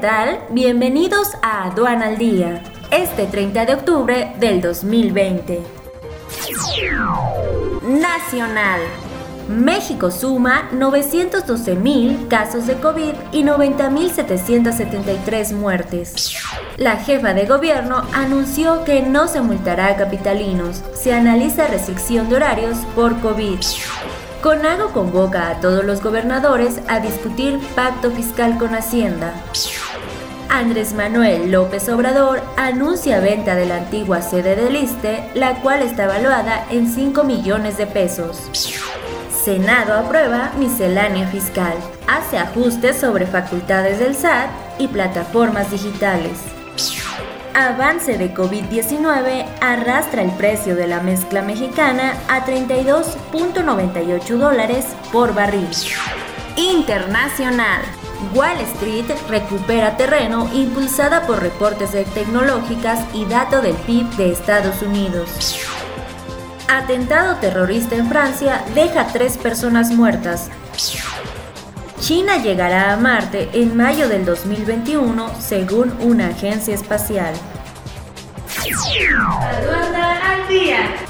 tal? Bienvenidos a Aduana al Día, este 30 de octubre del 2020. Nacional. México suma 912.000 casos de COVID y 90.773 muertes. La jefa de gobierno anunció que no se multará a capitalinos. Se analiza restricción de horarios por COVID. Conago convoca a todos los gobernadores a discutir pacto fiscal con Hacienda. Andrés Manuel López Obrador anuncia venta de la antigua sede del ISTE, la cual está evaluada en 5 millones de pesos. Senado aprueba miscelánea fiscal, hace ajustes sobre facultades del SAT y plataformas digitales. Avance de COVID-19 arrastra el precio de la mezcla mexicana a 32.98 dólares por barril. Internacional. Wall Street recupera terreno impulsada por reportes de tecnológicas y dato del PIB de Estados Unidos. Atentado terrorista en Francia deja tres personas muertas. China llegará a Marte en mayo del 2021 según una agencia espacial. al día.